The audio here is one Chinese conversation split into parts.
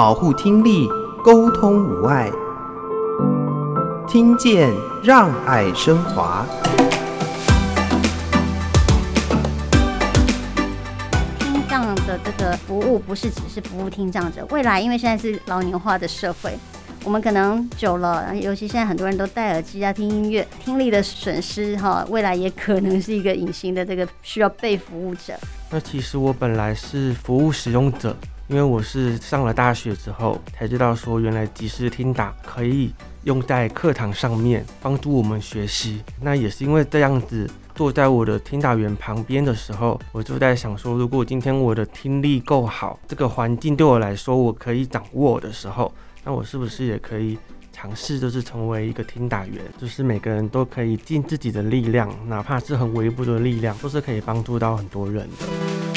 保护听力，沟通无碍，听见让爱升华。听障的这个服务不是只是服务听障者，未来因为现在是老年化的社会。我们可能久了，尤其现在很多人都戴耳机啊，听音乐，听力的损失哈，未来也可能是一个隐形的这个需要被服务者。那其实我本来是服务使用者，因为我是上了大学之后才知道说，原来即时听打可以用在课堂上面帮助我们学习。那也是因为这样子，坐在我的听打员旁边的时候，我就在想说，如果今天我的听力够好，这个环境对我来说我可以掌握的时候。那我是不是也可以尝试，就是成为一个听打员？就是每个人都可以尽自己的力量，哪怕是很微薄的力量，都是可以帮助到很多人的。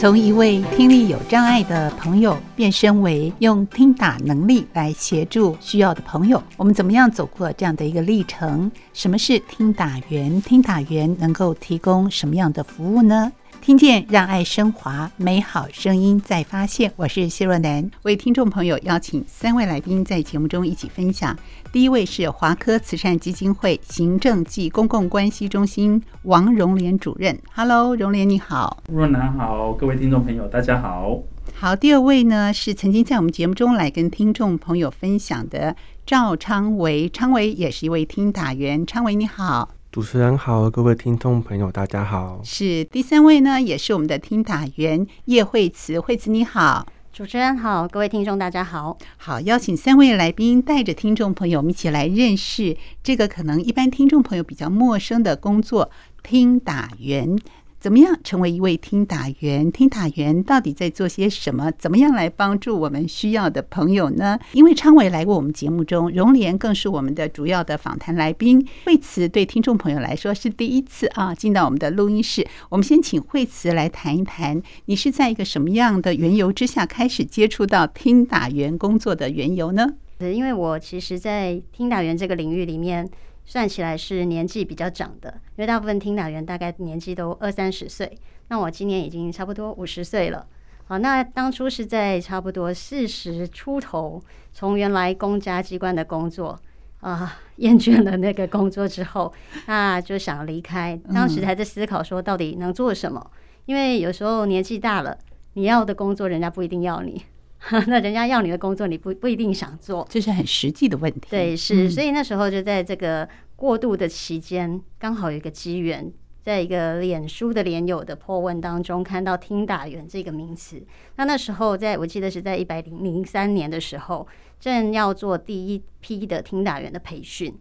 从一位听力有障碍的朋友变身为用听打能力来协助需要的朋友，我们怎么样走过这样的一个历程？什么是听打员？听打员能够提供什么样的服务呢？听见让爱升华，美好声音在发现。我是谢若楠，为听众朋友邀请三位来宾在节目中一起分享。第一位是华科慈善基金会行政暨公共关系中心王荣莲主任。Hello，荣莲你好。若楠好，各位听众朋友大家好。好，第二位呢是曾经在我们节目中来跟听众朋友分享的赵昌维，昌维也是一位听打员。昌维你好。主持人好，各位听众朋友，大家好。是第三位呢，也是我们的听打员叶惠慈，惠慈你好。主持人好，各位听众大家好。好，邀请三位来宾带着听众朋友我们一起来认识这个可能一般听众朋友比较陌生的工作——听打员。怎么样成为一位听打员？听打员到底在做些什么？怎么样来帮助我们需要的朋友呢？因为昌伟来过我们节目中，荣廉更是我们的主要的访谈来宾。惠慈对听众朋友来说是第一次啊，进到我们的录音室。我们先请惠慈来谈一谈，你是在一个什么样的缘由之下开始接触到听打员工作的缘由呢？因为我其实，在听打员这个领域里面。算起来是年纪比较长的，因为大部分听打员大概年纪都二三十岁，那我今年已经差不多五十岁了。好，那当初是在差不多四十出头，从原来公家机关的工作啊，厌倦了那个工作之后，那就想离开。当时还在思考说到底能做什么，因为有时候年纪大了，你要的工作人家不一定要你。那人家要你的工作，你不不一定想做，这是很实际的问题。对，是，所以那时候就在这个过渡的期间，刚好有一个机缘，在一个脸书的脸友的破问当中，看到“听打员”这个名词。那那时候，在我记得是在一百零零三年的时候，正要做第一批的听打员的培训。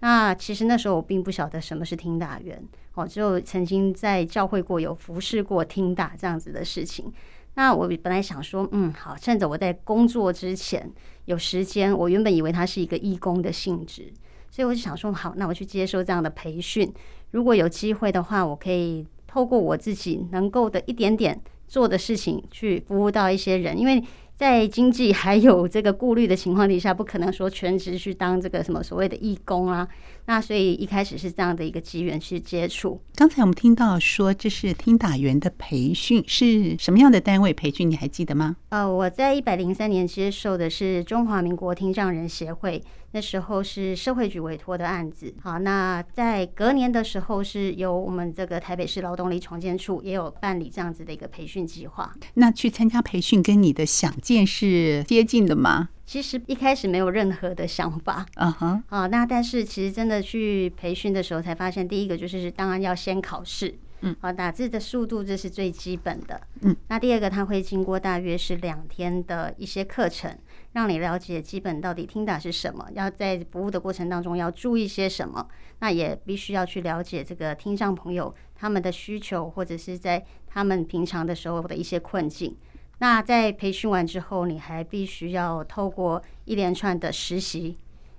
那其实那时候我并不晓得什么是听打员，哦，只有曾经在教会过有服侍过听打这样子的事情。那我本来想说，嗯，好，趁着我在工作之前有时间，我原本以为它是一个义工的性质，所以我就想说，好，那我去接受这样的培训。如果有机会的话，我可以透过我自己能够的一点点做的事情，去服务到一些人，因为。在经济还有这个顾虑的情况底下，不可能说全职去当这个什么所谓的义工啊。那所以一开始是这样的一个机缘去接触。刚才我们听到说这是听打员的培训，是什么样的单位培训？你还记得吗？呃，我在一百零三年接受的是中华民国听障人协会。那时候是社会局委托的案子，好，那在隔年的时候是由我们这个台北市劳动力重建处也有办理这样子的一个培训计划。那去参加培训跟你的想见是接近的吗？其实一开始没有任何的想法，嗯哼，啊，那但是其实真的去培训的时候才发现，第一个就是当然要先考试。嗯，好，打字的速度这是最基本的。嗯，那第二个，它会经过大约是两天的一些课程，让你了解基本到底听打是什么，要在服务的过程当中要注意些什么。那也必须要去了解这个听障朋友他们的需求，或者是在他们平常的时候的一些困境。那在培训完之后，你还必须要透过一连串的实习，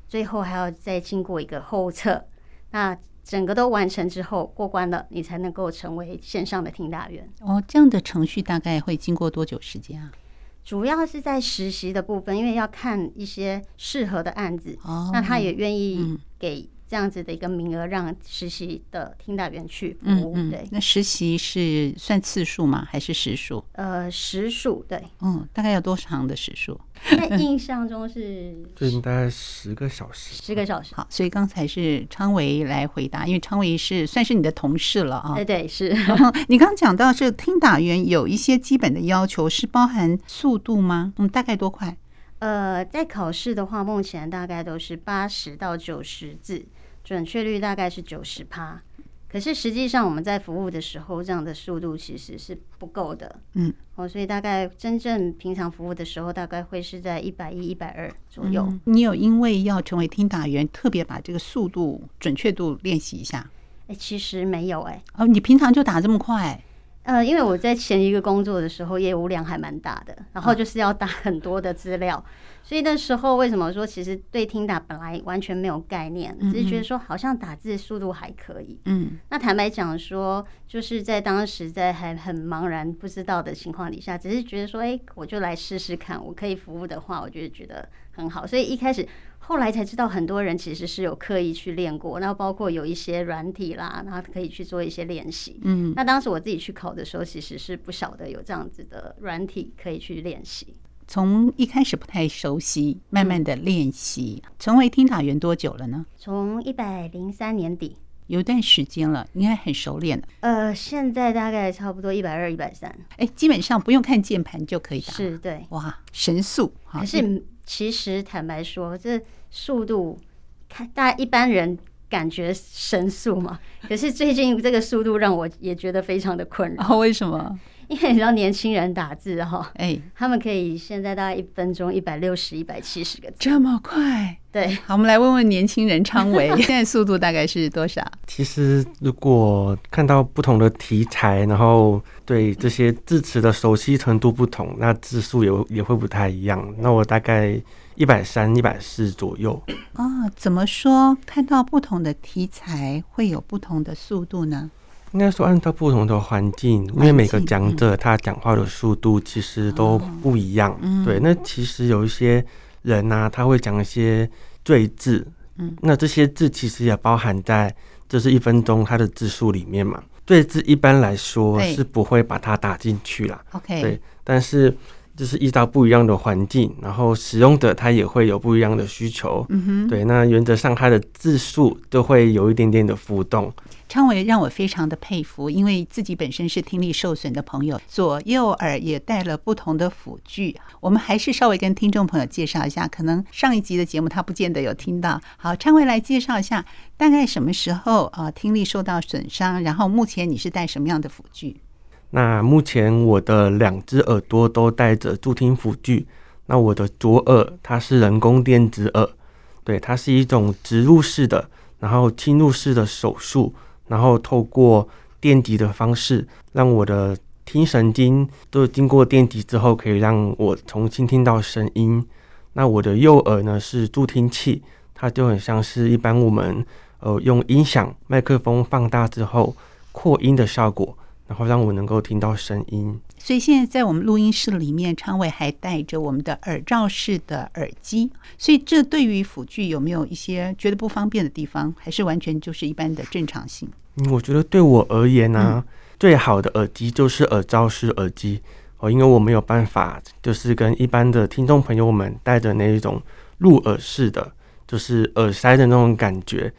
最后还要再经过一个后测。那整个都完成之后过关了，你才能够成为线上的听打员。哦，这样的程序大概会经过多久时间啊？主要是在实习的部分，因为要看一些适合的案子，哦，那他也愿意给这样子的一个名额，让实习的听打员去服务。嗯嗯、对，那实习是算次数吗？还是时数？呃，时数对。嗯，大概要多长的时数？那印象中是最近大概十个小时。十个小时。好，所以刚才是昌维来回答，因为昌维是算是你的同事了啊。对对是。你刚刚讲到这听打员有一些基本的要求，是包含速度吗？嗯，大概多快？呃，在考试的话，目前大概都是八十到九十字，准确率大概是九十趴。可是实际上我们在服务的时候，这样的速度其实是不够的。嗯，哦，所以大概真正平常服务的时候，大概会是在一百一、一百二左右。嗯。你有因为要成为听打员，特别把这个速度准确度练习一下？哎、欸，其实没有哎、欸。哦，你平常就打这么快？呃，因为我在前一个工作的时候，业务量还蛮大的，然后就是要打很多的资料，所以那时候为什么说其实对听打本来完全没有概念，只是觉得说好像打字速度还可以。嗯，那坦白讲说，就是在当时在还很茫然不知道的情况底下，只是觉得说，哎，我就来试试看，我可以服务的话，我就觉得很好，所以一开始。后来才知道，很多人其实是有刻意去练过，然后包括有一些软体啦，然后可以去做一些练习。嗯，那当时我自己去考的时候，其实是不晓得有这样子的软体可以去练习。从一开始不太熟悉，慢慢的练习，成为听打员多久了呢？从一百零三年底，有一段时间了，应该很熟练了。呃，现在大概差不多一百二、一百三。哎，基本上不用看键盘就可以打。是，对。哇，神速！可是。其实坦白说，这速度看大家一般人感觉神速嘛，可是最近这个速度让我也觉得非常的困扰。为什么？因为你知道年轻人打字哈，哎，他们可以现在大概一分钟一百六十、一百七十个字，这么快？对。好，我们来问问年轻人昌维，现在速度大概是多少？其实如果看到不同的题材，然后对这些字词的熟悉程度不同，那字数也也会不太一样。那我大概一百三、一百四左右。哦，怎么说？看到不同的题材会有不同的速度呢？应该说，按照不同的环境，因为每个讲者他讲话的速度其实都不一样。对，那其实有一些人呢，他会讲一些赘字，那这些字其实也包含在这是一分钟他的字数里面嘛。赘字一般来说是不会把它打进去啦。OK，对，但是就是遇到不一样的环境，然后使用者他也会有不一样的需求。嗯哼，对，那原则上他的字数都会有一点点的浮动。昌伟让我非常的佩服，因为自己本身是听力受损的朋友，左右耳也带了不同的辅具。我们还是稍微跟听众朋友介绍一下，可能上一集的节目他不见得有听到。好，昌伟来介绍一下，大概什么时候啊听力受到损伤？然后目前你是带什么样的辅具？那目前我的两只耳朵都带着助听辅具。那我的左耳它是人工电子耳，对，它是一种植入式的，然后侵入式的手术。然后透过电极的方式，让我的听神经都经过电极之后，可以让我重新听到声音。那我的右耳呢是助听器，它就很像是一般我们呃用音响麦克风放大之后扩音的效果，然后让我能够听到声音。所以现在在我们录音室里面，昌伟还戴着我们的耳罩式的耳机。所以这对于辅具有没有一些觉得不方便的地方，还是完全就是一般的正常性？嗯，我觉得对我而言呢、啊，最好的耳机就是耳罩式耳机哦，因为我没有办法，就是跟一般的听众朋友们戴着那一种入耳式的，就是耳塞的那种感觉。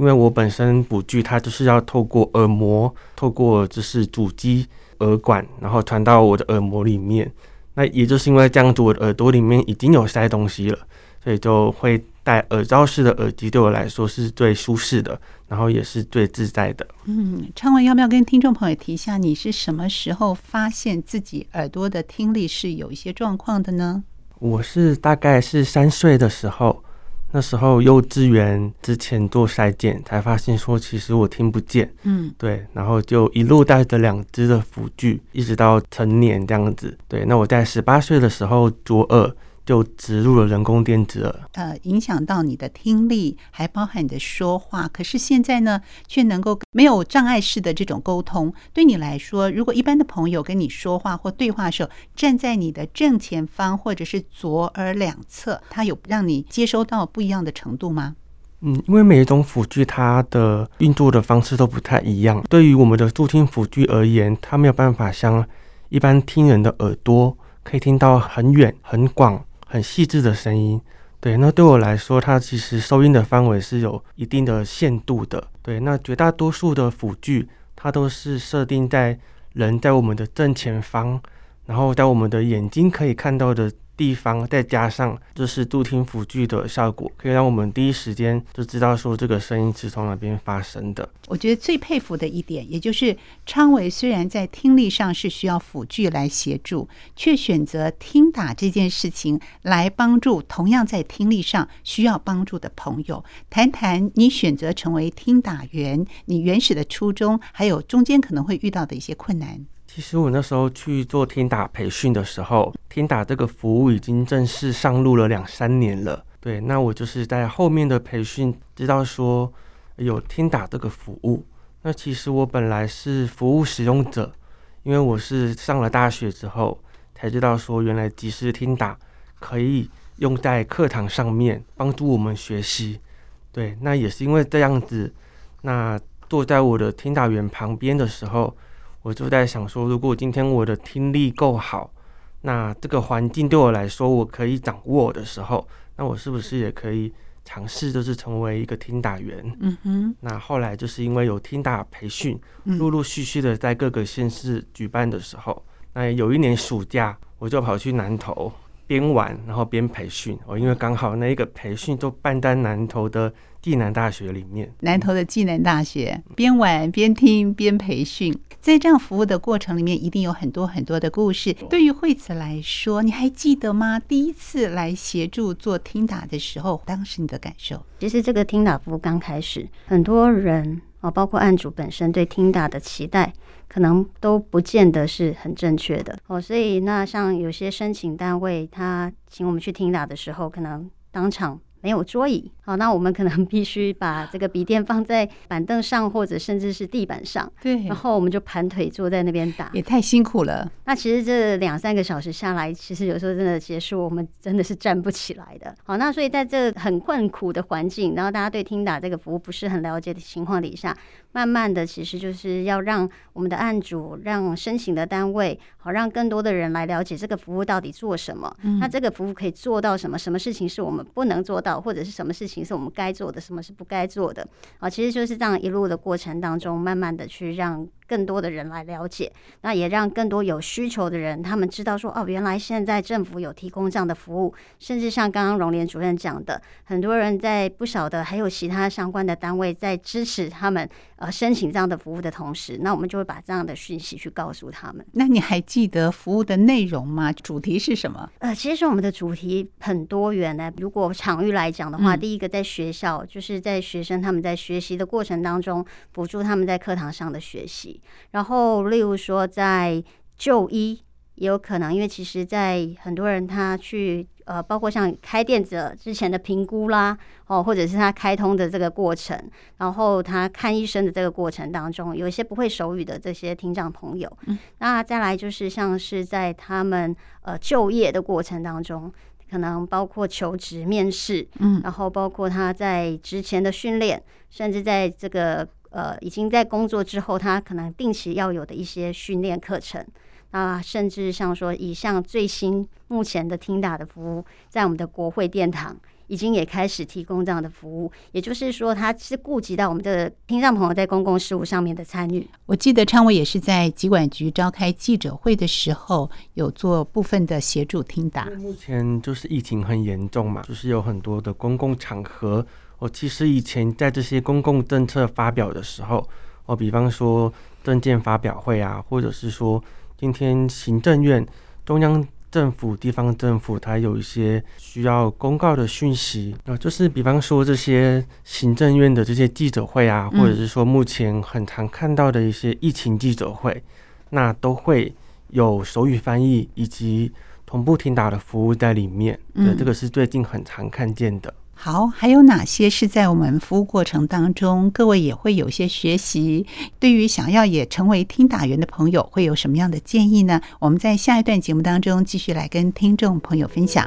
因为我本身补具它就是要透过耳膜，透过就是主机。耳管，然后传到我的耳膜里面。那也就是因为这样子，我的耳朵里面已经有塞东西了，所以就会戴耳罩式的耳机，对我来说是最舒适的，然后也是最自在的。嗯，昌文要不要跟听众朋友提一下，你是什么时候发现自己耳朵的听力是有一些状况的呢？我是大概是三岁的时候。那时候幼稚园之前做筛检，才发现说其实我听不见，嗯，对，然后就一路带着两只的辅具，一直到成年这样子。对，那我在十八岁的时候左耳。就植入了人工电子耳，呃，影响到你的听力，还包含你的说话。可是现在呢，却能够没有障碍式的这种沟通。对你来说，如果一般的朋友跟你说话或对话的时候，站在你的正前方或者是左耳两侧，它有让你接收到不一样的程度吗？嗯，因为每一种辅具它的运作的方式都不太一样。对于我们的助听辅具而言，它没有办法像一般听人的耳朵可以听到很远、很广、很细致的声音。对，那对我来说，它其实收音的范围是有一定的限度的。对，那绝大多数的辅具，它都是设定在人在我们的正前方，然后在我们的眼睛可以看到的。地方再加上就是助听辅具的效果，可以让我们第一时间就知道说这个声音是从哪边发生的。我觉得最佩服的一点，也就是昌伟虽然在听力上是需要辅具来协助，却选择听打这件事情来帮助同样在听力上需要帮助的朋友。谈谈你选择成为听打员，你原始的初衷，还有中间可能会遇到的一些困难。其实我那时候去做听打培训的时候，听打这个服务已经正式上路了两三年了。对，那我就是在后面的培训知道说有听打这个服务。那其实我本来是服务使用者，因为我是上了大学之后才知道说原来即时听打可以用在课堂上面帮助我们学习。对，那也是因为这样子，那坐在我的听打员旁边的时候。我就在想说，如果今天我的听力够好，那这个环境对我来说我可以掌握的时候，那我是不是也可以尝试，就是成为一个听打员？嗯哼。那后来就是因为有听打培训，陆陆续续的在各个县市举办的时候，那有一年暑假，我就跑去南投边玩然后边培训。哦，因为刚好那一个培训都办在南投的。暨南大学里面，南投的暨南大学，边玩边听边培训，在这样服务的过程里面，一定有很多很多的故事。对于惠慈来说，你还记得吗？第一次来协助做听打的时候，当时你的感受？其实这个听打服务刚开始，很多人哦，包括案主本身对听打的期待，可能都不见得是很正确的哦。所以，那像有些申请单位，他请我们去听打的时候，可能当场。没有桌椅，好，那我们可能 必须把这个笔电放在板凳上，或者甚至是地板上，对，然后我们就盘腿坐在那边打，也太辛苦了。那其实这两三个小时下来，其实有时候真的结束，我们真的是站不起来的。好，那所以在这很困苦的环境，然后大家对听打这个服务不是很了解的情况底下，慢慢的其实就是要让我们的案主、让申请的单位，好，让更多的人来了解这个服务到底做什么。嗯，那这个服务可以做到什么？什么事情是我们不能做到？或者是什么事情是我们该做的，什么是不该做的啊？其实就是这样一路的过程当中，慢慢的去让更多的人来了解，那也让更多有需求的人，他们知道说，哦，原来现在政府有提供这样的服务，甚至像刚刚荣联主任讲的，很多人在不晓得还有其他相关的单位在支持他们呃申请这样的服务的同时，那我们就会把这样的讯息去告诉他们。那你还记得服务的内容吗？主题是什么？呃，其实我们的主题很多元呢。如果场域来讲的话，嗯、第一个在学校，就是在学生他们在学习的过程当中，辅助他们在课堂上的学习。然后，例如说在就医也有可能，因为其实，在很多人他去呃，包括像开店者之前的评估啦，哦，或者是他开通的这个过程，然后他看医生的这个过程当中，有一些不会手语的这些听障朋友，嗯，那再来就是像是在他们呃就业的过程当中。可能包括求职面试，嗯，然后包括他在之前的训练，甚至在这个呃已经在工作之后，他可能定期要有的一些训练课程，啊，甚至像说以上最新目前的听打的服务，在我们的国会殿堂。已经也开始提供这样的服务，也就是说，他是顾及到我们的听障朋友在公共事务上面的参与。我记得昌伟也是在疾管局召开记者会的时候，有做部分的协助听打。目前就是疫情很严重嘛，就是有很多的公共场合。我其实以前在这些公共政策发表的时候，我比方说政见发表会啊，或者是说今天行政院中央。政府、地方政府，它有一些需要公告的讯息，啊，就是比方说这些行政院的这些记者会啊，或者是说目前很常看到的一些疫情记者会，那都会有手语翻译以及同步听打的服务在里面。对，这个是最近很常看见的。好，还有哪些是在我们服务过程当中，各位也会有些学习？对于想要也成为听打员的朋友，会有什么样的建议呢？我们在下一段节目当中继续来跟听众朋友分享。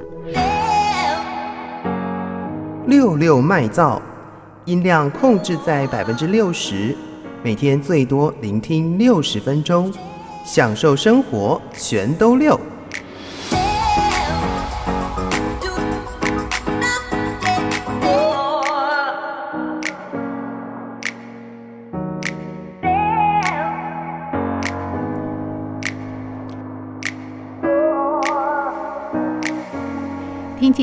六六麦噪，音量控制在百分之六十，每天最多聆听六十分钟，享受生活全都六。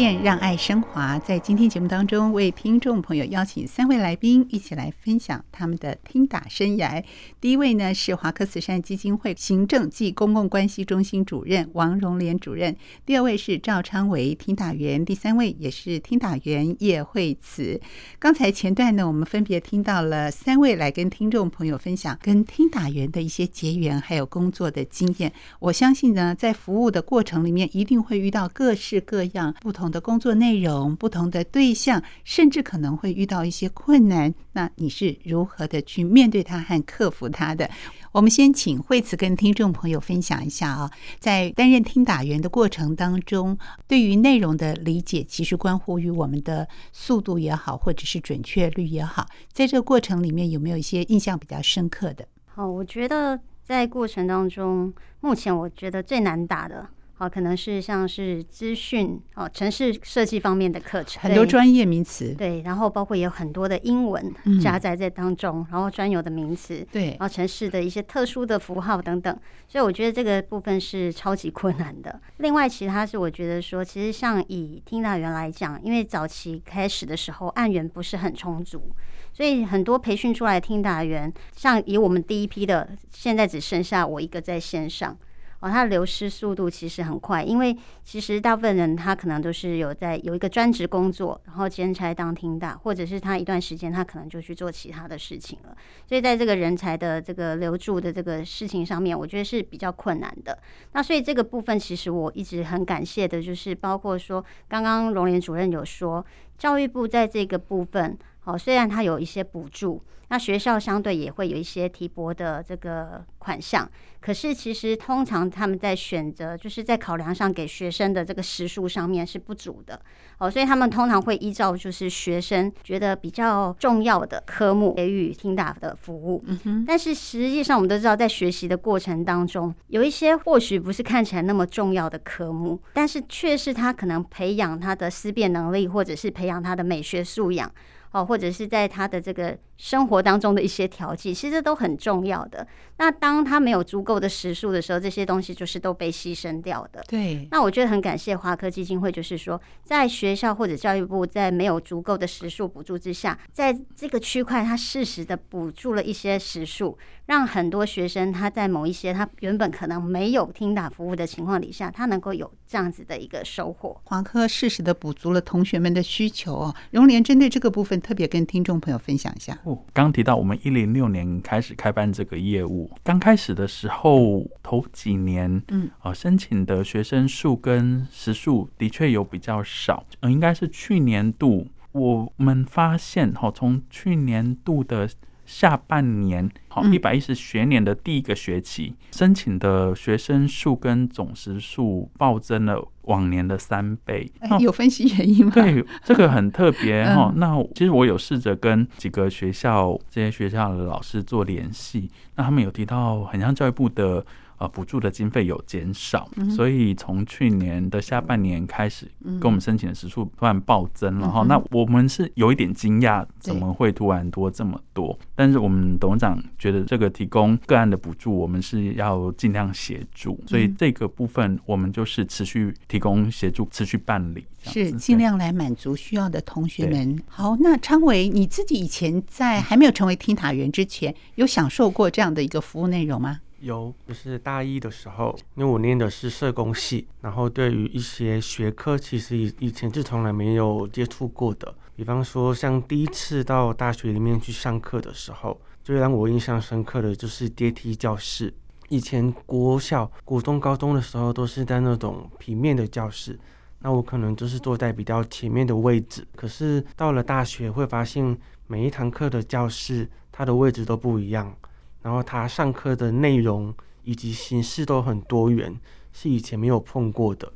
让爱升华，在今天节目当中，为听众朋友邀请三位来宾一起来分享他们的听打生涯。第一位呢是华科慈善基金会行政暨公共关系中心主任王荣莲主任，第二位是赵昌维听打员，第三位也是听打员叶惠慈。刚才前段呢，我们分别听到了三位来跟听众朋友分享跟听打员的一些结缘，还有工作的经验。我相信呢，在服务的过程里面，一定会遇到各式各样。不同的工作内容，不同的对象，甚至可能会遇到一些困难。那你是如何的去面对它和克服它的？我们先请惠慈跟听众朋友分享一下啊，在担任听打员的过程当中，对于内容的理解，其实关乎于我们的速度也好，或者是准确率也好。在这个过程里面，有没有一些印象比较深刻的？好，我觉得在过程当中，目前我觉得最难打的。哦，可能是像是资讯哦，城市设计方面的课程，很多专业名词，对，然后包括也有很多的英文夹杂在当中，嗯、然后专有的名词，对，然后城市的一些特殊的符号等等，所以我觉得这个部分是超级困难的。另外，其他是我觉得说，其实像以听大员来讲，因为早期开始的时候案源不是很充足，所以很多培训出来的听打员，像以我们第一批的，现在只剩下我一个在线上。哦，它的流失速度其实很快，因为其实大部分人他可能都是有在有一个专职工作，然后兼差当听大，或者是他一段时间他可能就去做其他的事情了。所以在这个人才的这个留住的这个事情上面，我觉得是比较困难的。那所以这个部分其实我一直很感谢的，就是包括说刚刚荣联主任有说，教育部在这个部分。哦，虽然它有一些补助，那学校相对也会有一些提拨的这个款项，可是其实通常他们在选择，就是在考量上给学生的这个时数上面是不足的。哦，所以他们通常会依照就是学生觉得比较重要的科目给予听打的服务。嗯哼。但是实际上我们都知道，在学习的过程当中，有一些或许不是看起来那么重要的科目，但是却是他可能培养他的思辨能力，或者是培养他的美学素养。哦，或者是在他的这个生活当中的一些调剂，其实都很重要的。那当他没有足够的时数的时候，这些东西就是都被牺牲掉的。对。那我觉得很感谢华科基金会，就是说，在学校或者教育部在没有足够的时数补助之下，在这个区块，他适时的补助了一些时数，让很多学生他在某一些他原本可能没有听打服务的情况底下，他能够有这样子的一个收获。华科适时的补足了同学们的需求哦。荣联针对这个部分。特别跟听众朋友分享一下哦。刚提到我们一零六年开始开办这个业务，刚开始的时候头几年，嗯，呃，申请的学生数跟时数的确有比较少。嗯，应该是去年度我们发现，哈，从去年度的下半年，好，一百一十学年的第一个学期，申请的学生数跟总时数暴增了。往年的三倍，有分析原因吗？对，这个很特别 哈。那其实我有试着跟几个学校，这些学校的老师做联系，那他们有提到，很像教育部的。呃，补助的经费有减少，嗯、所以从去年的下半年开始，跟我们申请的时数突然暴增了哈。嗯、那我们是有一点惊讶，怎么会突然多这么多？但是我们董事长觉得这个提供个案的补助，我们是要尽量协助，所以这个部分我们就是持续提供协助，持续办理，是尽量来满足需要的同学们。好，那昌维，你自己以前在还没有成为听塔员之前，有享受过这样的一个服务内容吗？有，就是大一的时候，因为我念的是社工系，然后对于一些学科，其实以以前是从来没有接触过的。比方说，像第一次到大学里面去上课的时候，最让我印象深刻的就是阶梯教室。以前国小、国中、高中的时候都是在那种平面的教室，那我可能就是坐在比较前面的位置。可是到了大学，会发现每一堂课的教室，它的位置都不一样。然后他上课的内容以及形式都很多元，是以前没有碰过的。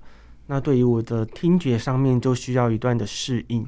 那对于我的听觉上面就需要一段的适应，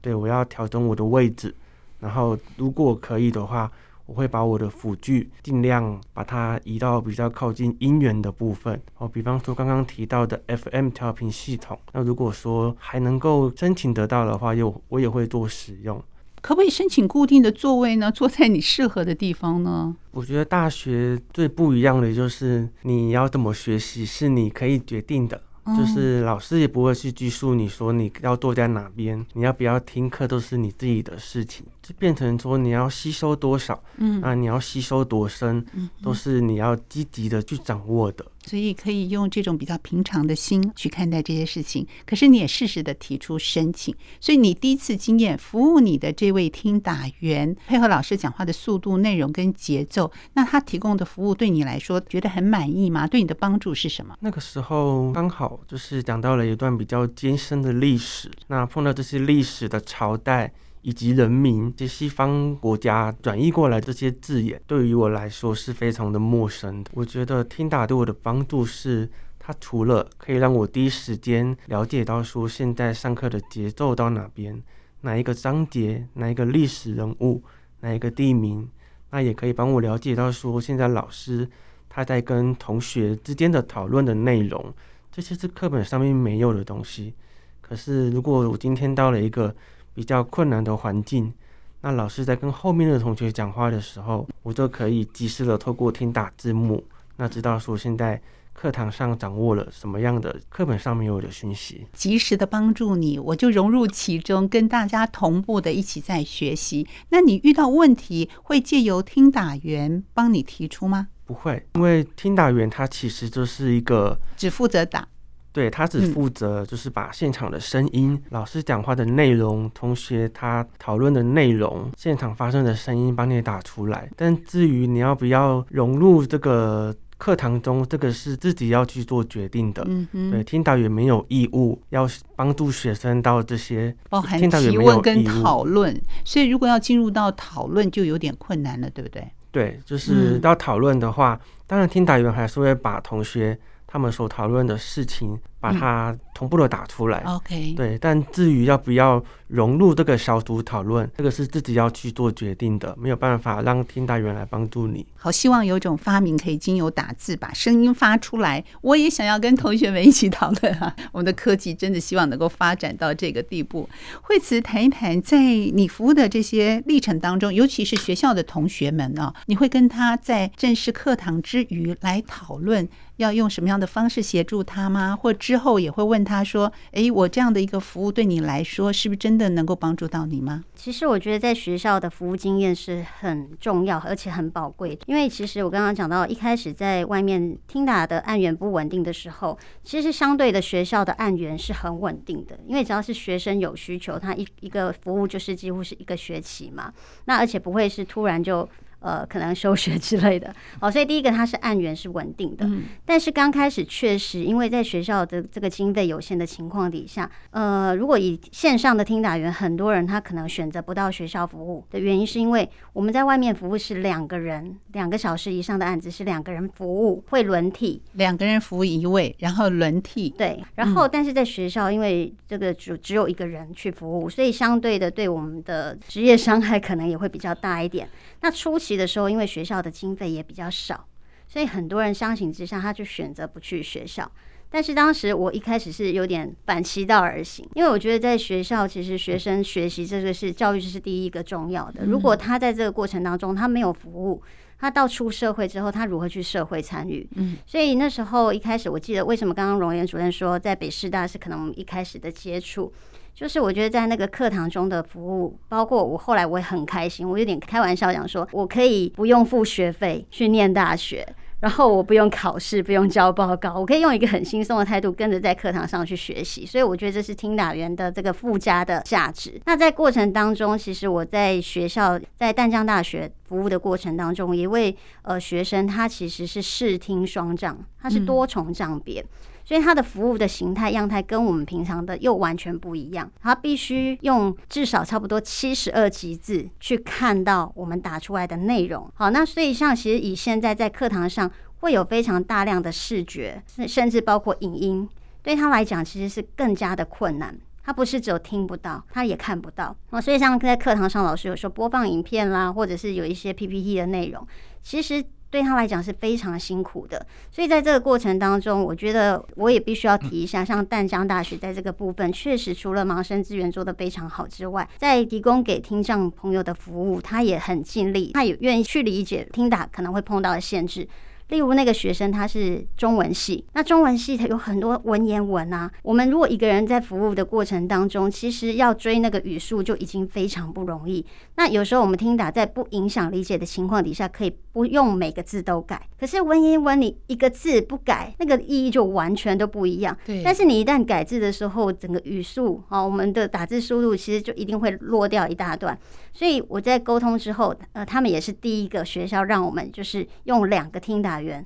对，我要调整我的位置，然后如果可以的话，我会把我的辅具尽量把它移到比较靠近音源的部分哦，比方说刚刚提到的 FM 调频系统。那如果说还能够申请得到的话，又我也会做使用。可不可以申请固定的座位呢？坐在你适合的地方呢？我觉得大学最不一样的就是你要怎么学习是你可以决定的。就是老师也不会去拘束你说你要坐在哪边，你要不要听课都是你自己的事情，就变成说你要吸收多少，嗯，啊，你要吸收多深，嗯，都是你要积极的去掌握的。所以可以用这种比较平常的心去看待这些事情。可是你也适时的提出申请，所以你第一次经验服务你的这位听打员，配合老师讲话的速度、内容跟节奏，那他提供的服务对你来说觉得很满意吗？对你的帮助是什么？那个时候刚好就是讲到了一段比较艰深的历史，那碰到这些历史的朝代。以及人民，这西方国家转译过来这些字眼，对于我来说是非常的陌生的。我觉得听打对我的帮助是，它除了可以让我第一时间了解到说现在上课的节奏到哪边，哪一个章节，哪一个历史人物，哪一个地名，那也可以帮我了解到说现在老师他在跟同学之间的讨论的内容，这些是课本上面没有的东西。可是如果我今天到了一个比较困难的环境，那老师在跟后面的同学讲话的时候，我就可以及时的透过听打字幕，那知道说现在课堂上掌握了什么样的课本上面有的讯息，及时的帮助你，我就融入其中，跟大家同步的一起在学习。那你遇到问题会借由听打员帮你提出吗？不会，因为听打员他其实就是一个只负责打。对，他只负责就是把现场的声音、嗯、老师讲话的内容、同学他讨论的内容、现场发生的声音帮你打出来。但至于你要不要融入这个课堂中，这个是自己要去做决定的。嗯哼，对，听导员没有义务要帮助学生到这些，包含提问跟讨论。所以如果要进入到讨论，就有点困难了，对不对？对，就是要讨论的话，嗯、当然听导员还是会把同学。他们所讨论的事情，把它同步的打出来。OK，对。但至于要不要融入这个小组讨论，这个是自己要去做决定的，没有办法让听大员来帮助你。好，希望有种发明可以经由打字把声音发出来。我也想要跟同学们一起讨论啊！我们的科技真的希望能够发展到这个地步。惠慈谈一谈，在你服务的这些历程当中，尤其是学校的同学们啊，你会跟他在正式课堂之余来讨论。要用什么样的方式协助他吗？或之后也会问他说：“诶，我这样的一个服务对你来说，是不是真的能够帮助到你吗？”其实我觉得在学校的服务经验是很重要，而且很宝贵。因为其实我刚刚讲到，一开始在外面听打的案源不稳定的时候，其实相对的学校的案源是很稳定的。因为只要是学生有需求，他一一个服务就是几乎是一个学期嘛。那而且不会是突然就。呃，可能休学之类的，哦，所以第一个它是案源是稳定的，嗯、但是刚开始确实因为在学校的这个经费有限的情况底下，呃，如果以线上的听打员，很多人他可能选择不到学校服务的原因，是因为我们在外面服务是两个人，两个小时以上的案子是两个人服务，会轮替，两个人服务一位，然后轮替，对，然后但是在学校，因为这个只只有一个人去服务，所以相对的对我们的职业伤害可能也会比较大一点。那初期的时候，因为学校的经费也比较少，所以很多人相形之下，他就选择不去学校。但是当时我一开始是有点反其道而行，因为我觉得在学校，其实学生学习这个是教育，是第一个重要的。如果他在这个过程当中他没有服务，他到出社会之后，他如何去社会参与？嗯，所以那时候一开始，我记得为什么刚刚荣岩主任说在北师大是可能我们一开始的接触。就是我觉得在那个课堂中的服务，包括我后来我也很开心，我有点开玩笑讲说，我可以不用付学费去念大学，然后我不用考试，不用交报告，我可以用一个很轻松的态度跟着在课堂上去学习，所以我觉得这是听打员的这个附加的价值。那在过程当中，其实我在学校在淡江大学服务的过程当中，一位呃学生他其实是视听双障，他是多重障别。嗯所以它的服务的形态样态跟我们平常的又完全不一样，它必须用至少差不多七十二级字去看到我们打出来的内容。好，那所以像其实以现在在课堂上会有非常大量的视觉，甚至包括影音，对他来讲其实是更加的困难。他不是只有听不到，他也看不到。哦，所以像在课堂上，老师有时候播放影片啦，或者是有一些 PPT 的内容，其实。对他来讲是非常辛苦的，所以在这个过程当中，我觉得我也必须要提一下，像淡江大学在这个部分，确实除了盲生资源做得非常好之外，在提供给听障朋友的服务，他也很尽力，他也愿意去理解听打可能会碰到的限制。例如那个学生他是中文系，那中文系他有很多文言文啊。我们如果一个人在服务的过程当中，其实要追那个语速就已经非常不容易。那有时候我们听打在不影响理解的情况底下，可以不用每个字都改。可是文言文你一个字不改，那个意义就完全都不一样。对。但是你一旦改字的时候，整个语速啊，我们的打字速度其实就一定会落掉一大段。所以我在沟通之后，呃，他们也是第一个学校让我们就是用两个听打员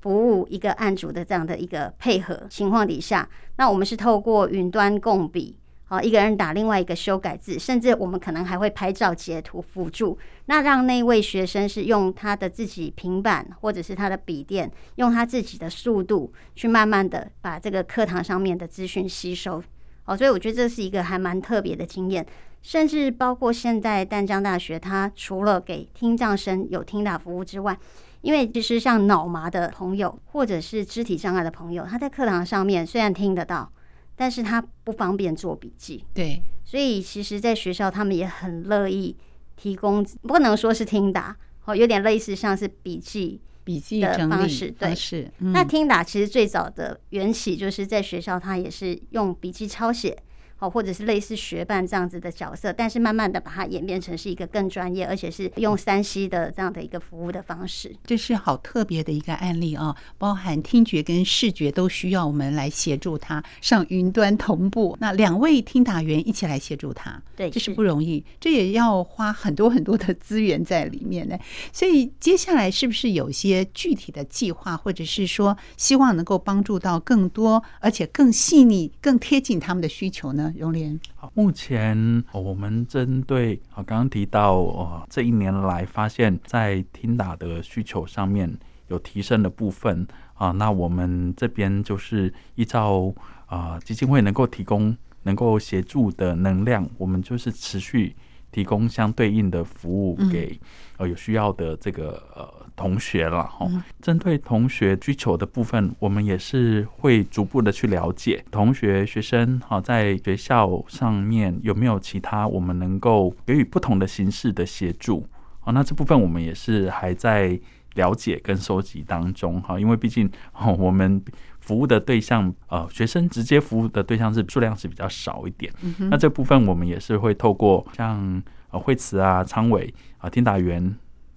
服务一个案主的这样的一个配合情况底下，那我们是透过云端共笔，好，一个人打另外一个修改字，甚至我们可能还会拍照截图辅助，那让那位学生是用他的自己平板或者是他的笔电，用他自己的速度去慢慢的把这个课堂上面的资讯吸收，好，所以我觉得这是一个还蛮特别的经验。甚至包括现在淡江大学，它除了给听障生有听打服务之外，因为其实像脑麻的朋友或者是肢体障碍的朋友，他在课堂上面虽然听得到，但是他不方便做笔记。对，所以其实，在学校他们也很乐意提供，不能说是听打，哦，有点类似像是笔记笔记的方式。对，是。那听打其实最早的缘起就是在学校，他也是用笔记抄写。好，或者是类似学伴这样子的角色，但是慢慢的把它演变成是一个更专业，而且是用三 C 的这样的一个服务的方式。这是好特别的一个案例啊，包含听觉跟视觉都需要我们来协助他上云端同步。那两位听打员一起来协助他，对，这是不容易，这也要花很多很多的资源在里面呢。所以接下来是不是有些具体的计划，或者是说希望能够帮助到更多，而且更细腻、更贴近他们的需求呢？荣廉，好，目前我们针对啊，刚刚提到哦，这一年来发现，在听打的需求上面有提升的部分啊，那我们这边就是依照啊基金会能够提供、能够协助的能量，我们就是持续。提供相对应的服务给呃有需要的这个呃同学了哈。针对同学需求的部分，我们也是会逐步的去了解同学学生哈在学校上面有没有其他我们能够给予不同的形式的协助。好，那这部分我们也是还在了解跟收集当中哈，因为毕竟我们。服务的对象，呃，学生直接服务的对象是数量是比较少一点。嗯、那这部分我们也是会透过像呃惠慈啊、昌伟啊、天达员。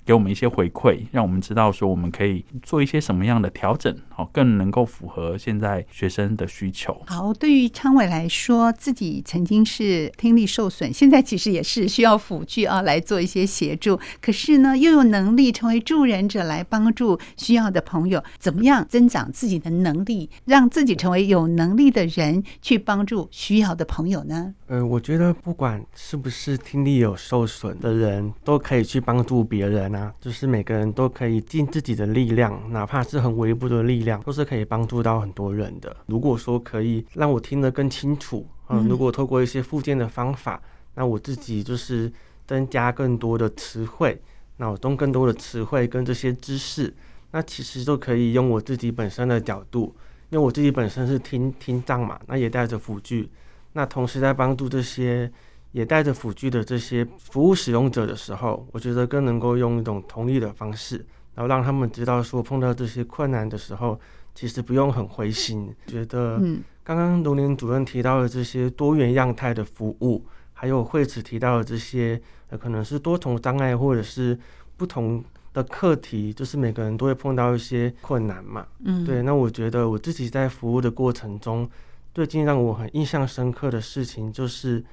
给我们一些回馈，让我们知道说我们可以做一些什么样的调整，好，更能够符合现在学生的需求。好，对于昌伟来说，自己曾经是听力受损，现在其实也是需要辅具啊来做一些协助。可是呢，又有能力成为助人者来帮助需要的朋友，怎么样增长自己的能力，让自己成为有能力的人去帮助需要的朋友呢？呃，我觉得不管是不是听力有受损的人，都可以去帮助别人啊。就是每个人都可以尽自己的力量，哪怕是很微薄的力量，都是可以帮助到很多人的。如果说可以让我听得更清楚，嗯，如果透过一些附件的方法，那我自己就是增加更多的词汇，脑中更多的词汇跟这些知识，那其实都可以用我自己本身的角度，因为我自己本身是听听障嘛，那也带着辅具。那同时在帮助这些也带着辅具的这些服务使用者的时候，我觉得更能够用一种同理的方式，然后让他们知道说碰到这些困难的时候，其实不用很灰心。觉得刚刚龙林主任提到的这些多元样态的服务，还有惠慈提到的这些，呃，可能是多重障碍或者是不同的课题，就是每个人都会碰到一些困难嘛。嗯，对。那我觉得我自己在服务的过程中。最近让我很印象深刻的事情，就是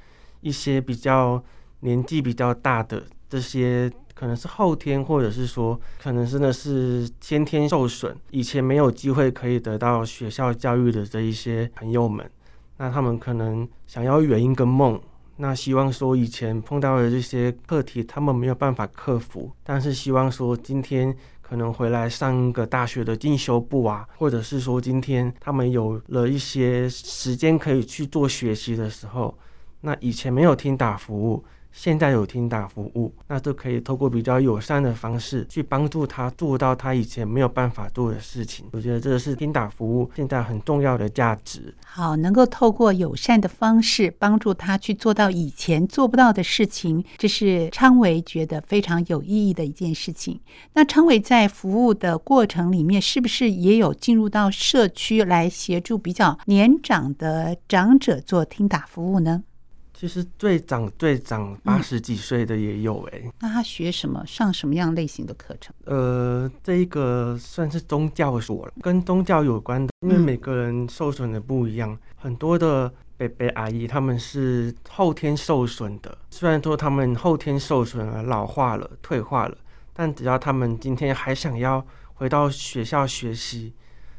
一些比较年纪比较大的这些，可能是后天，或者是说，可能真的是先天受损，以前没有机会可以得到学校教育的这一些朋友们，那他们可能想要圆一个梦，那希望说以前碰到的这些课题，他们没有办法克服，但是希望说今天可能回来上个大学的进修部啊，或者是说今天他们有了一些时间可以去做学习的时候，那以前没有听打服务。现在有听打服务，那就可以透过比较友善的方式去帮助他做到他以前没有办法做的事情。我觉得这是听打服务现在很重要的价值。好，能够透过友善的方式帮助他去做到以前做不到的事情，这是昌维觉得非常有意义的一件事情。那昌维在服务的过程里面，是不是也有进入到社区来协助比较年长的长者做听打服务呢？其实最长最长八十几岁的也有哎、欸嗯，那他学什么？上什么样类型的课程？呃，这一个算是宗教所了，跟宗教有关的，因为每个人受损的不一样，嗯、很多的伯伯阿姨他们是后天受损的，虽然说他们后天受损了、老化了、退化了，但只要他们今天还想要回到学校学习。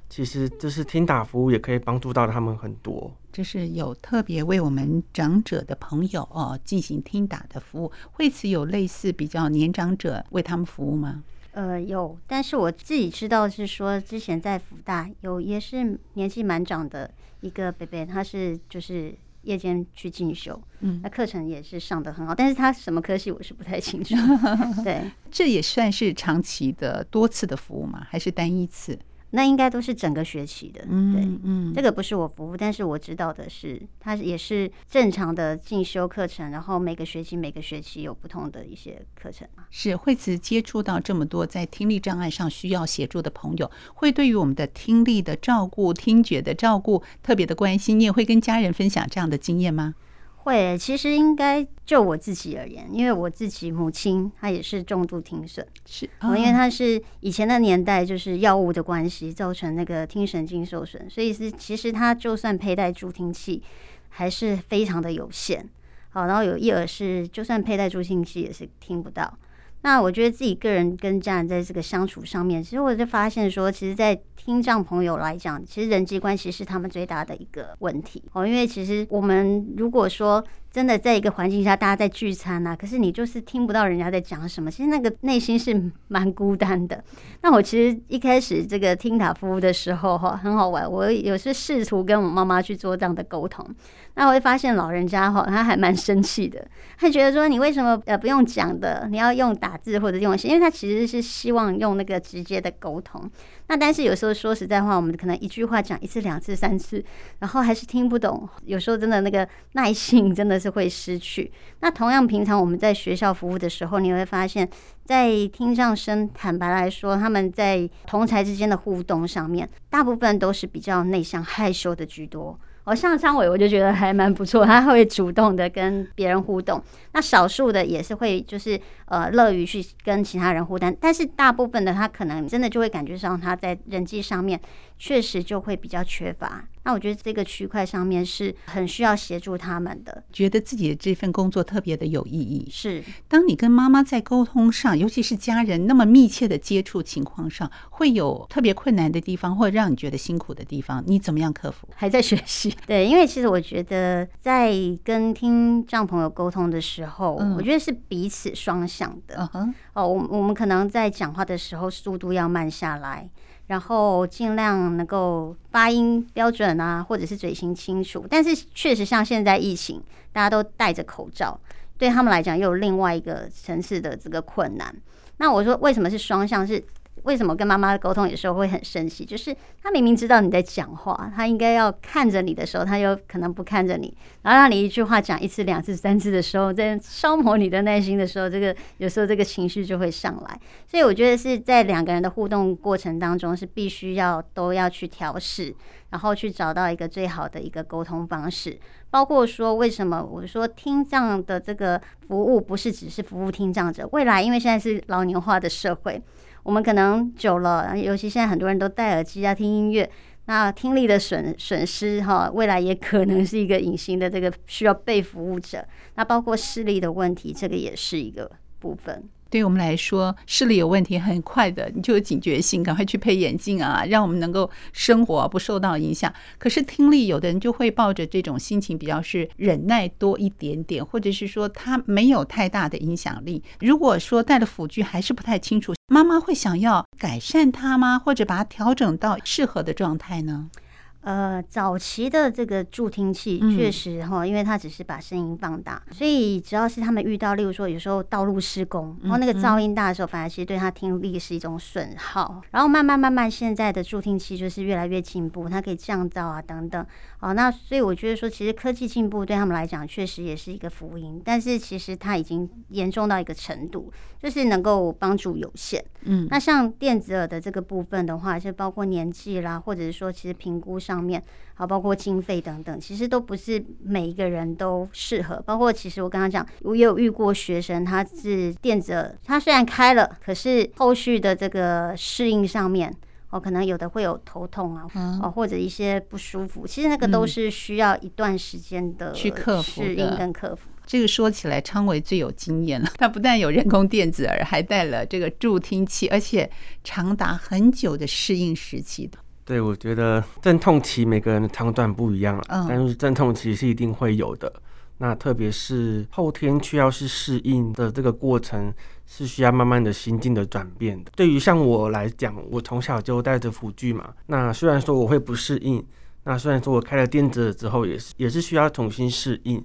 其实这是听打服务也可以帮助到他们很多。就是有特别为我们长者的朋友哦进行听打的服务，惠慈有类似比较年长者为他们服务吗？呃，有，但是我自己知道是说，之前在福大有也是年纪蛮长的一个贝贝，他是就是夜间去进修，嗯，那课程也是上的很好，但是他什么科系我是不太清楚。对，这也算是长期的多次的服务吗？还是单一次？那应该都是整个学期的，嗯、对，嗯，这个不是我服务，但是我知道的是，它也是正常的进修课程，然后每个学期每个学期有不同的一些课程。是惠慈接触到这么多在听力障碍上需要协助的朋友，会对于我们的听力的照顾、听觉的照顾特别的关心，你也会跟家人分享这样的经验吗？会，其实应该就我自己而言，因为我自己母亲她也是重度听损，是，因为她是以前的年代就是药物的关系造成那个听神经受损，所以是其实她就算佩戴助听器还是非常的有限，好，然后有一耳是就算佩戴助听器也是听不到。那我觉得自己个人跟家人在这个相处上面，其实我就发现说，其实，在听障朋友来讲，其实人际关系是他们最大的一个问题哦。因为其实我们如果说真的在一个环境下，大家在聚餐呐，可是你就是听不到人家在讲什么，其实那个内心是蛮孤单的。那我其实一开始这个听塔夫的时候哈，很好玩，我有时试图跟我妈妈去做这样的沟通。那我会发现老人家哈，他还蛮生气的，他觉得说你为什么呃不用讲的，你要用打字或者用写，因为他其实是希望用那个直接的沟通。那但是有时候说实在话，我们可能一句话讲一次、两次、三次，然后还是听不懂，有时候真的那个耐性真的是会失去。那同样平常我们在学校服务的时候，你会发现，在听障生坦白来说，他们在同侪之间的互动上面，大部分都是比较内向、害羞的居多。我，像张伟，我就觉得还蛮不错，他会主动的跟别人互动。那少数的也是会，就是呃，乐于去跟其他人互动。但是大部分的他可能真的就会感觉上他在人际上面确实就会比较缺乏。那我觉得这个区块上面是很需要协助他们的，觉得自己的这份工作特别的有意义。是，当你跟妈妈在沟通上，尤其是家人那么密切的接触情况上，会有特别困难的地方，或者让你觉得辛苦的地方，你怎么样克服？还在学习。对，因为其实我觉得在跟听障朋友沟通的时候，嗯、我觉得是彼此双向的。哦、uh，huh. 我我们可能在讲话的时候速度要慢下来。然后尽量能够发音标准啊，或者是嘴型清楚。但是确实像现在疫情，大家都戴着口罩，对他们来讲又有另外一个层次的这个困难。那我说为什么是双向？是为什么跟妈妈沟通有时候会很生气？就是他明明知道你在讲话，他应该要看着你的时候，他又可能不看着你，然后让你一句话讲一次、两次、三次的时候，在消磨你的耐心的时候，这个有时候这个情绪就会上来。所以我觉得是在两个人的互动过程当中，是必须要都要去调试，然后去找到一个最好的一个沟通方式。包括说为什么我说听障的这个服务不是只是服务听障者，未来因为现在是老年化的社会。我们可能久了，尤其现在很多人都戴耳机啊，听音乐，那听力的损损失哈，未来也可能是一个隐形的这个需要被服务者。那包括视力的问题，这个也是一个部分。对我们来说，视力有问题，很快的你就有警觉性，赶快去配眼镜啊，让我们能够生活不受到影响。可是听力，有的人就会抱着这种心情，比较是忍耐多一点点，或者是说他没有太大的影响力。如果说戴了辅具还是不太清楚，妈妈会想要改善它吗？或者把它调整到适合的状态呢？呃，早期的这个助听器确实哈，因为它只是把声音放大，所以只要是他们遇到，例如说有时候道路施工，然后那个噪音大的时候，反而其实对他听力是一种损耗。然后慢慢慢慢，现在的助听器就是越来越进步，它可以降噪啊等等。好，那所以我觉得说，其实科技进步对他们来讲确实也是一个福音，但是其实它已经严重到一个程度，就是能够帮助有限。嗯，那像电子耳的这个部分的话，就包括年纪啦，或者是说其实评估上面，好，包括经费等等，其实都不是每一个人都适合。包括其实我刚刚讲，我也有遇过学生，他是电子耳，他虽然开了，可是后续的这个适应上面，哦，可能有的会有头痛啊，哦，或者一些不舒服，其实那个都是需要一段时间的去克服适应跟克服。这个说起来，昌维最有经验了。他不但有人工电子耳，还带了这个助听器，而且长达很久的适应时期的。对，我觉得阵痛期每个人的长短不一样了，嗯，但是阵痛期是一定会有的。那特别是后天需要是适应的这个过程，是需要慢慢的心境的转变的。对于像我来讲，我从小就带着辅具嘛，那虽然说我会不适应，那虽然说我开了电子之后，也是也是需要重新适应。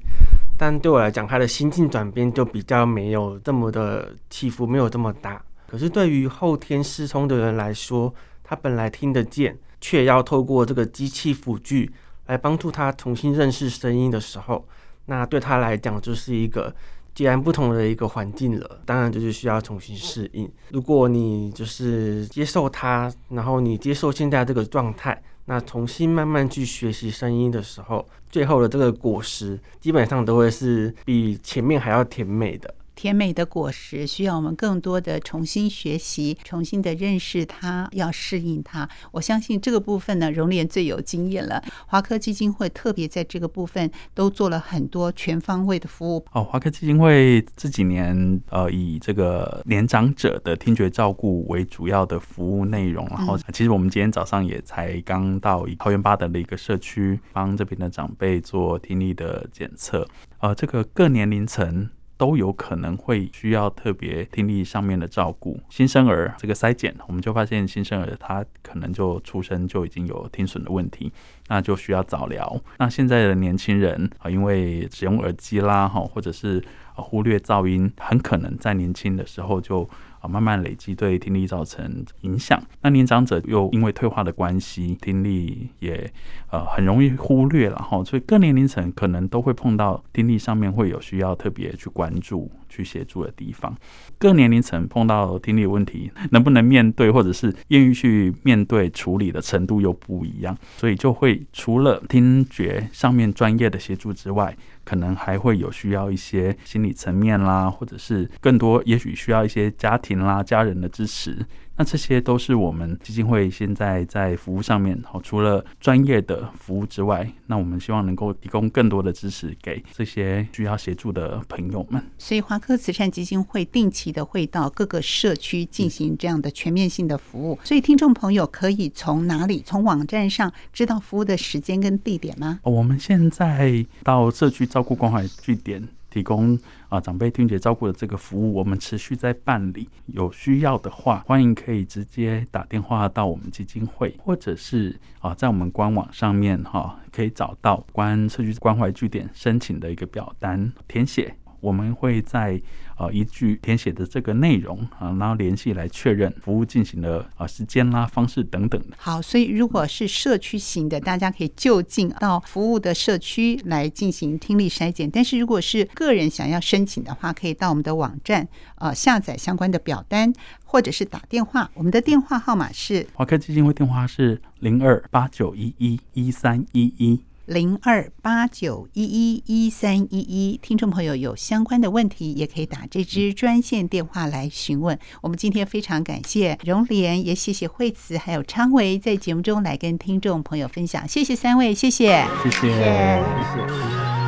但对我来讲，他的心境转变就比较没有这么的起伏，没有这么大。可是对于后天失聪的人来说，他本来听得见，却要透过这个机器辅具来帮助他重新认识声音的时候，那对他来讲就是一个既然不同的一个环境了。当然就是需要重新适应。如果你就是接受它，然后你接受现在这个状态。那重新慢慢去学习声音的时候，最后的这个果实基本上都会是比前面还要甜美的。甜美的果实需要我们更多的重新学习，重新的认识它，要适应它。我相信这个部分呢，荣联最有经验了。华科基金会特别在这个部分都做了很多全方位的服务。哦，华科基金会这几年呃，以这个年长者的听觉照顾为主要的服务内容。然后，其实我们今天早上也才刚到桃园八德的一个社区，帮这边的长辈做听力的检测。呃，这个各年龄层。都有可能会需要特别听力上面的照顾。新生儿这个筛检，我们就发现新生儿他可能就出生就已经有听损的问题，那就需要早疗。那现在的年轻人啊，因为使用耳机啦，哈，或者是忽略噪音，很可能在年轻的时候就。啊，慢慢累积对听力造成影响。那年长者又因为退化的关系，听力也呃很容易忽略了哈，所以各年龄层可能都会碰到听力上面会有需要特别去关注、去协助的地方。各年龄层碰到听力问题，能不能面对或者是愿意去面对处理的程度又不一样，所以就会除了听觉上面专业的协助之外。可能还会有需要一些心理层面啦，或者是更多，也许需要一些家庭啦、家人的支持。那这些都是我们基金会现在在服务上面，好，除了专业的服务之外，那我们希望能够提供更多的支持给这些需要协助的朋友们。所以华科慈善基金会定期的会到各个社区进行这样的全面性的服务。所以听众朋友可以从哪里？从网站上知道服务的时间跟地点吗？我们现在到社区照顾关怀据点。提供啊长辈听觉照顾的这个服务，我们持续在办理。有需要的话，欢迎可以直接打电话到我们基金会，或者是啊在我们官网上面哈，可以找到关社区关怀据点申请的一个表单填写。我们会在呃依据填写的这个内容啊，然后联系来确认服务进行的啊时间啦、方式等等的。好，所以如果是社区型的，大家可以就近到服务的社区来进行听力筛检。但是如果是个人想要申请的话，可以到我们的网站呃下载相关的表单，或者是打电话。我们的电话号码是华科基金会电话是零二八九一一一三一一。零二八九一一一三一一，听众朋友有相关的问题，也可以打这支专线电话来询问。我们今天非常感谢荣莲，也谢谢惠慈还有昌维在节目中来跟听众朋友分享，谢谢三位，谢谢，谢谢，谢谢。